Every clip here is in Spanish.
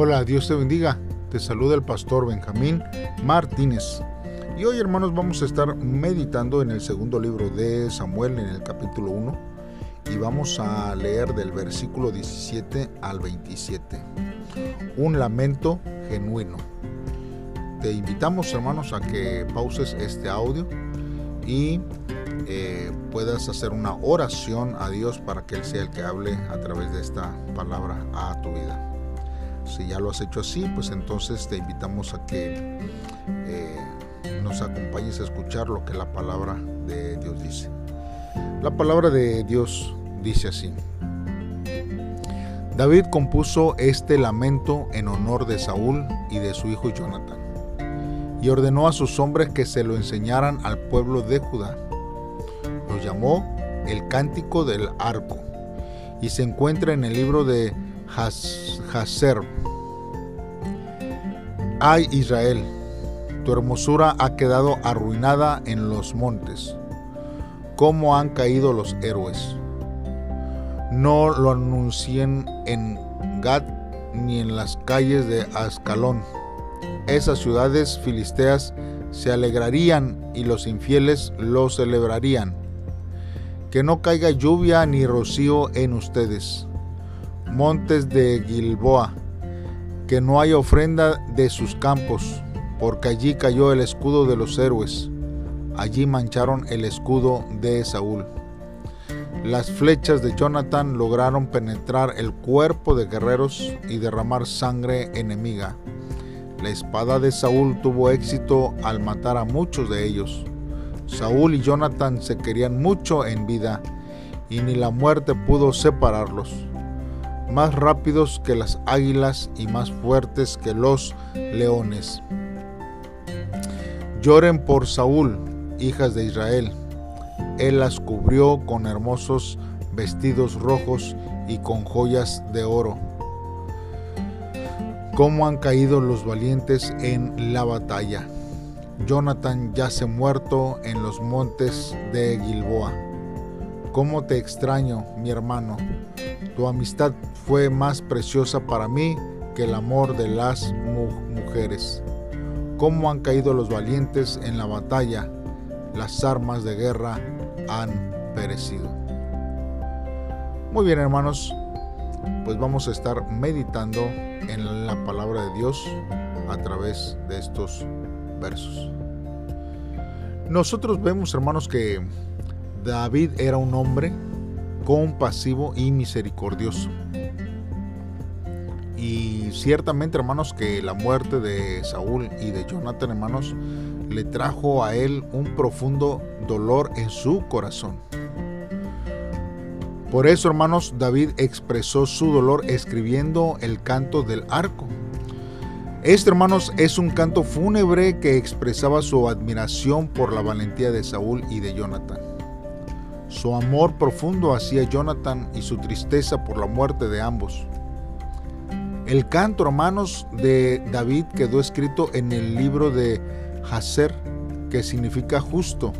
Hola, Dios te bendiga. Te saluda el pastor Benjamín Martínez. Y hoy hermanos vamos a estar meditando en el segundo libro de Samuel en el capítulo 1 y vamos a leer del versículo 17 al 27. Un lamento genuino. Te invitamos hermanos a que pauses este audio y eh, puedas hacer una oración a Dios para que Él sea el que hable a través de esta palabra a tu vida. Si ya lo has hecho así, pues entonces te invitamos a que eh, nos acompañes a escuchar lo que la palabra de Dios dice. La palabra de Dios dice así. David compuso este lamento en honor de Saúl y de su hijo Jonathan, y ordenó a sus hombres que se lo enseñaran al pueblo de Judá. Lo llamó el Cántico del Arco, y se encuentra en el libro de Hazer. Ay Israel, tu hermosura ha quedado arruinada en los montes. ¿Cómo han caído los héroes? No lo anuncien en Gad ni en las calles de Ascalón. Esas ciudades filisteas se alegrarían y los infieles lo celebrarían. Que no caiga lluvia ni rocío en ustedes. Montes de Gilboa, que no haya ofrenda de sus campos, porque allí cayó el escudo de los héroes, allí mancharon el escudo de Saúl. Las flechas de Jonathan lograron penetrar el cuerpo de guerreros y derramar sangre enemiga. La espada de Saúl tuvo éxito al matar a muchos de ellos. Saúl y Jonathan se querían mucho en vida, y ni la muerte pudo separarlos más rápidos que las águilas y más fuertes que los leones. Lloren por Saúl, hijas de Israel. Él las cubrió con hermosos vestidos rojos y con joyas de oro. Cómo han caído los valientes en la batalla. Jonathan yace muerto en los montes de Gilboa. Cómo te extraño, mi hermano. Tu amistad fue más preciosa para mí que el amor de las mujeres. Cómo han caído los valientes en la batalla, las armas de guerra han perecido. Muy bien hermanos, pues vamos a estar meditando en la palabra de Dios a través de estos versos. Nosotros vemos hermanos que David era un hombre compasivo y misericordioso. Y ciertamente, hermanos, que la muerte de Saúl y de Jonathan, hermanos, le trajo a él un profundo dolor en su corazón. Por eso, hermanos, David expresó su dolor escribiendo el canto del arco. Este, hermanos, es un canto fúnebre que expresaba su admiración por la valentía de Saúl y de Jonathan su amor profundo hacia Jonathan y su tristeza por la muerte de ambos. El canto, hermanos, de David quedó escrito en el libro de Hazer, que significa justo,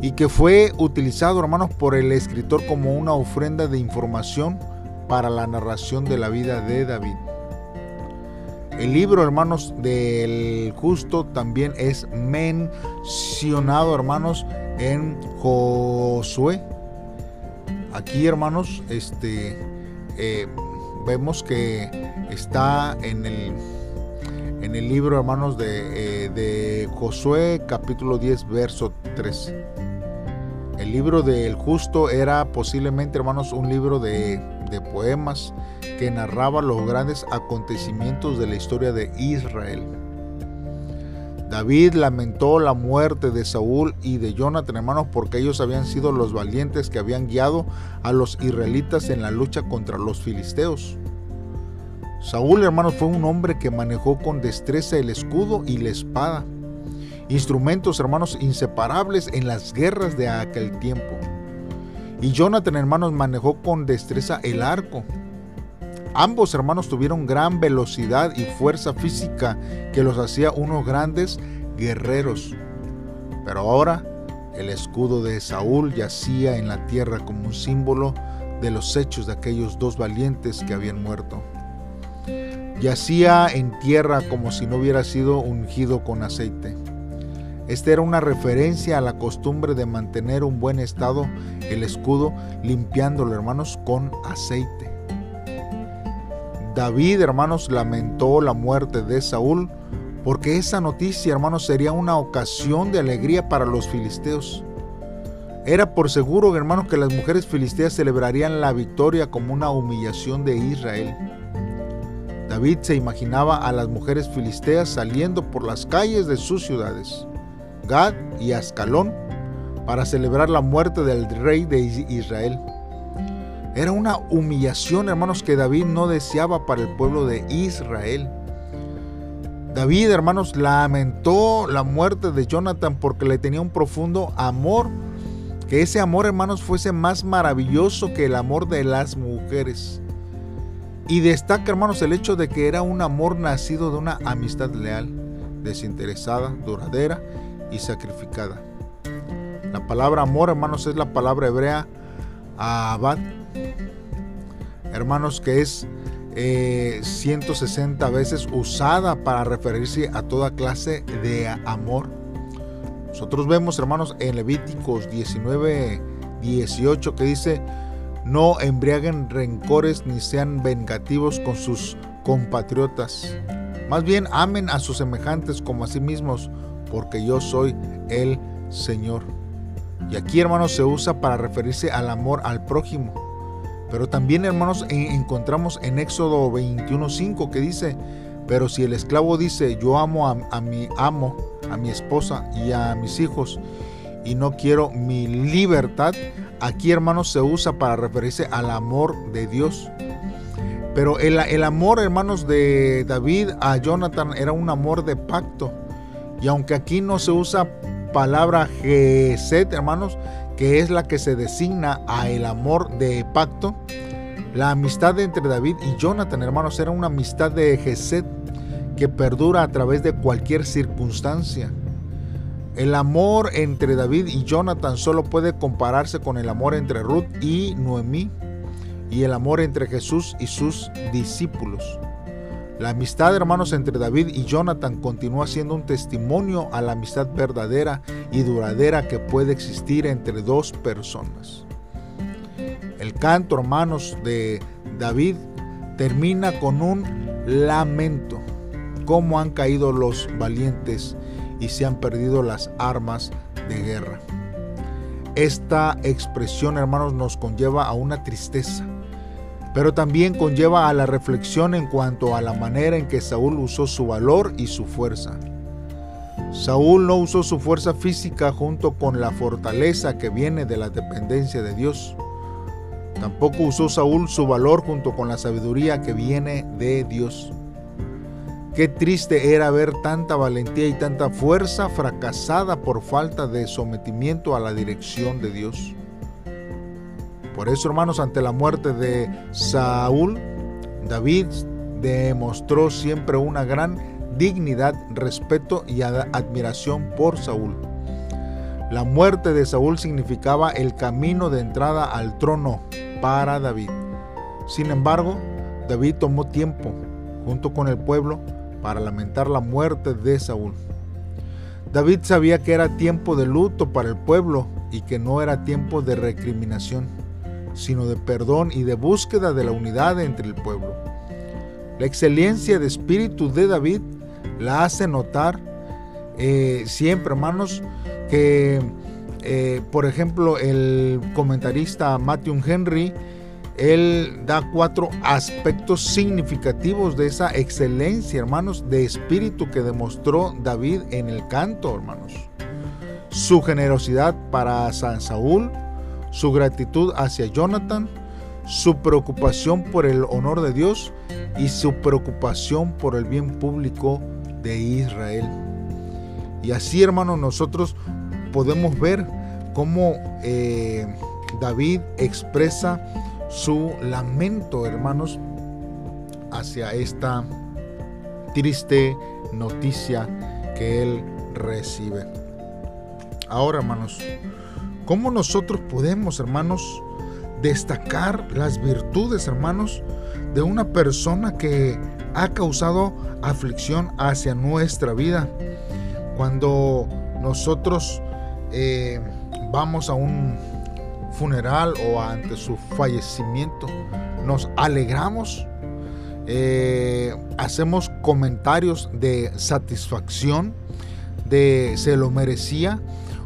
y que fue utilizado, hermanos, por el escritor como una ofrenda de información para la narración de la vida de David. El libro, hermanos, del justo también es mencionado, hermanos, en Josué. Aquí, hermanos, este, eh, vemos que está en el, en el libro, hermanos, de, eh, de Josué, capítulo 10, verso 3. El libro del justo era posiblemente, hermanos, un libro de, de poemas que narraba los grandes acontecimientos de la historia de Israel. David lamentó la muerte de Saúl y de Jonathan, hermanos, porque ellos habían sido los valientes que habían guiado a los israelitas en la lucha contra los filisteos. Saúl, hermanos, fue un hombre que manejó con destreza el escudo y la espada, instrumentos, hermanos, inseparables en las guerras de aquel tiempo. Y Jonathan, hermanos, manejó con destreza el arco, Ambos hermanos tuvieron gran velocidad y fuerza física que los hacía unos grandes guerreros. Pero ahora el escudo de Saúl yacía en la tierra como un símbolo de los hechos de aquellos dos valientes que habían muerto. yacía en tierra como si no hubiera sido ungido con aceite. Esta era una referencia a la costumbre de mantener un buen estado el escudo, limpiándolo, hermanos, con aceite. David, hermanos, lamentó la muerte de Saúl porque esa noticia, hermanos, sería una ocasión de alegría para los filisteos. Era por seguro, hermanos, que las mujeres filisteas celebrarían la victoria como una humillación de Israel. David se imaginaba a las mujeres filisteas saliendo por las calles de sus ciudades, Gad y Ascalón, para celebrar la muerte del rey de Israel. Era una humillación, hermanos, que David no deseaba para el pueblo de Israel. David, hermanos, lamentó la muerte de Jonathan porque le tenía un profundo amor que ese amor, hermanos, fuese más maravilloso que el amor de las mujeres. Y destaca, hermanos, el hecho de que era un amor nacido de una amistad leal, desinteresada, duradera y sacrificada. La palabra amor, hermanos, es la palabra hebrea abad. Hermanos, que es 160 eh, veces usada para referirse a toda clase de amor nosotros vemos, hermanos, en Levíticos 19, 18 que dice, no embriaguen rencores ni sean vengativos con sus compatriotas. Más bien amen a sus semejantes como a sí mismos, porque yo soy el Señor. Y aquí, hermanos, se usa para referirse al amor al prójimo. Pero también, hermanos, encontramos en Éxodo 21.5 que dice, pero si el esclavo dice, yo amo a, mi amo, a mi esposa y a mis hijos, y no quiero mi libertad, aquí hermanos se usa para referirse al amor de Dios. Pero el, el amor, hermanos, de David a Jonathan era un amor de pacto. Y aunque aquí no se usa palabra Geset, hermanos, que es la que se designa a el amor de pacto, la amistad entre David y Jonathan, hermanos, era una amistad de Geset que perdura a través de cualquier circunstancia. El amor entre David y Jonathan solo puede compararse con el amor entre Ruth y Noemí y el amor entre Jesús y sus discípulos. La amistad, hermanos, entre David y Jonathan continúa siendo un testimonio a la amistad verdadera y duradera que puede existir entre dos personas. El canto, hermanos, de David termina con un lamento. Cómo han caído los valientes y se han perdido las armas de guerra. Esta expresión, hermanos, nos conlleva a una tristeza, pero también conlleva a la reflexión en cuanto a la manera en que Saúl usó su valor y su fuerza. Saúl no usó su fuerza física junto con la fortaleza que viene de la dependencia de Dios. Tampoco usó Saúl su valor junto con la sabiduría que viene de Dios. Qué triste era ver tanta valentía y tanta fuerza fracasada por falta de sometimiento a la dirección de Dios. Por eso, hermanos, ante la muerte de Saúl, David demostró siempre una gran dignidad, respeto y admiración por Saúl. La muerte de Saúl significaba el camino de entrada al trono para David. Sin embargo, David tomó tiempo, junto con el pueblo, para lamentar la muerte de Saúl. David sabía que era tiempo de luto para el pueblo y que no era tiempo de recriminación, sino de perdón y de búsqueda de la unidad entre el pueblo. La excelencia de espíritu de David la hace notar eh, siempre, hermanos, que, eh, por ejemplo, el comentarista Matthew Henry, él da cuatro aspectos significativos de esa excelencia, hermanos, de espíritu que demostró David en el canto, hermanos. Su generosidad para San Saúl, su gratitud hacia Jonathan, su preocupación por el honor de Dios y su preocupación por el bien público de Israel. Y así, hermanos, nosotros podemos ver cómo eh, David expresa su lamento, hermanos, hacia esta triste noticia que él recibe. Ahora, hermanos, ¿cómo nosotros podemos, hermanos, destacar las virtudes, hermanos, de una persona que ha causado aflicción hacia nuestra vida. Cuando nosotros eh, vamos a un funeral o ante su fallecimiento, nos alegramos, eh, hacemos comentarios de satisfacción, de se lo merecía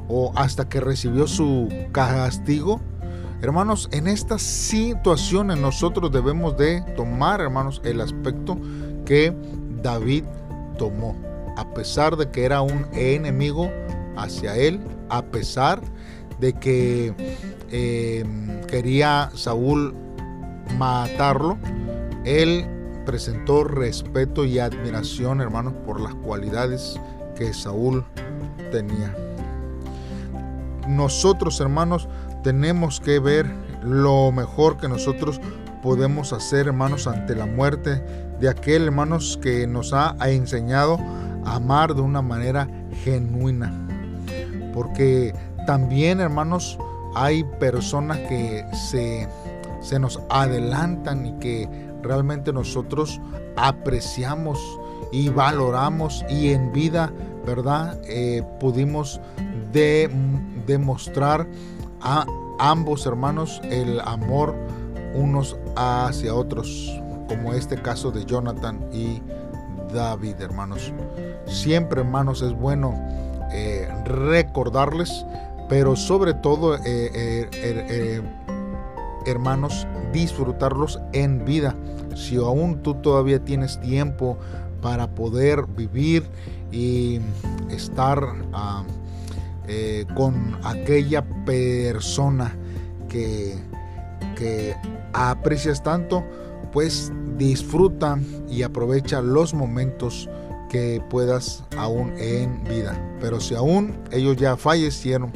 o hasta que recibió su castigo. Hermanos, en estas situaciones nosotros debemos de tomar, hermanos, el aspecto que David tomó. A pesar de que era un enemigo hacia él, a pesar de que eh, quería Saúl matarlo, él presentó respeto y admiración, hermanos, por las cualidades que Saúl tenía. Nosotros, hermanos, tenemos que ver lo mejor que nosotros podemos hacer, hermanos, ante la muerte de aquel, hermanos, que nos ha enseñado a amar de una manera genuina. Porque también, hermanos, hay personas que se, se nos adelantan y que realmente nosotros apreciamos y valoramos y en vida, ¿verdad? Eh, pudimos demostrar a ambos hermanos el amor unos hacia otros, como este caso de Jonathan y David, hermanos. Siempre, hermanos, es bueno eh, recordarles, pero sobre todo, eh, hermanos, disfrutarlos en vida. Si aún tú todavía tienes tiempo para poder vivir y estar ah, eh, con aquella persona que, que aprecias tanto, pues disfruta y aprovecha los momentos que puedas aún en vida. Pero si aún ellos ya fallecieron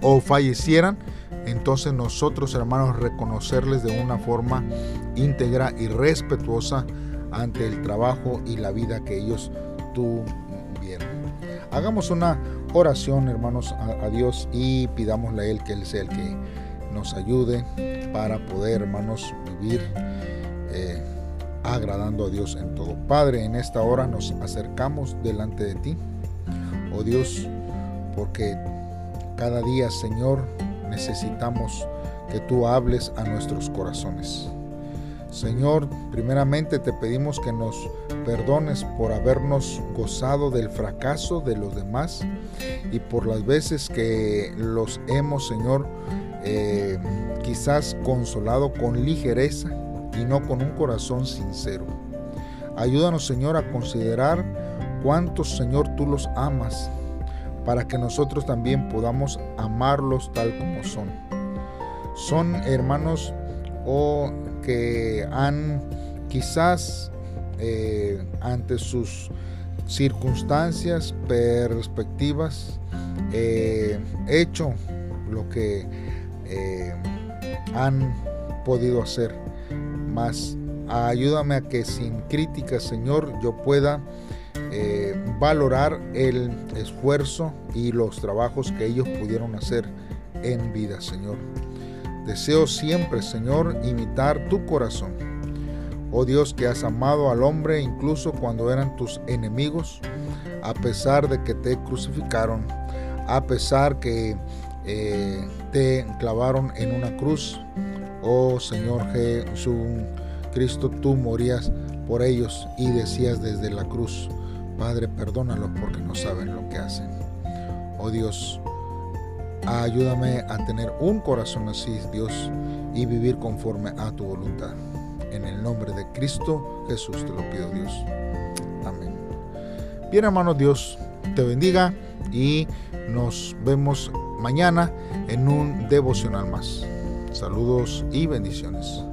o fallecieran, entonces nosotros hermanos reconocerles de una forma íntegra y respetuosa ante el trabajo y la vida que ellos tuvieron. Hagamos una oración hermanos a, Dios y pidámosle a Él que Él sea el que nos ayude para poder hermanos vivir eh, agradando a Dios en todo. Padre, en esta hora nos acercamos delante de ti, oh Dios, porque cada día Señor necesitamos que tú hables a nuestros corazones. Señor, primeramente te pedimos que nos perdones por habernos gozado del fracaso de los demás y por las veces que los hemos, Señor, eh, quizás consolado con ligereza y no con un corazón sincero. Ayúdanos, Señor, a considerar cuántos, Señor, tú los amas para que nosotros también podamos amarlos tal como son. Son hermanos o que han quizás eh, ante sus circunstancias, perspectivas, eh, hecho lo que eh, han podido hacer. Más ayúdame a que sin crítica, Señor, yo pueda valorar el esfuerzo y los trabajos que ellos pudieron hacer en vida, Señor. Deseo siempre, Señor, imitar tu corazón. Oh Dios, que has amado al hombre incluso cuando eran tus enemigos, a pesar de que te crucificaron, a pesar que eh, te clavaron en una cruz. Oh Señor Jesús, Cristo, tú morías por ellos y decías desde la cruz, Padre, perdónalos porque no saben lo que hacen. Oh Dios, ayúdame a tener un corazón así, Dios, y vivir conforme a tu voluntad. En el nombre de Cristo Jesús te lo pido, Dios. Amén. Bien, hermanos, Dios te bendiga y nos vemos mañana en un devocional más. Saludos y bendiciones.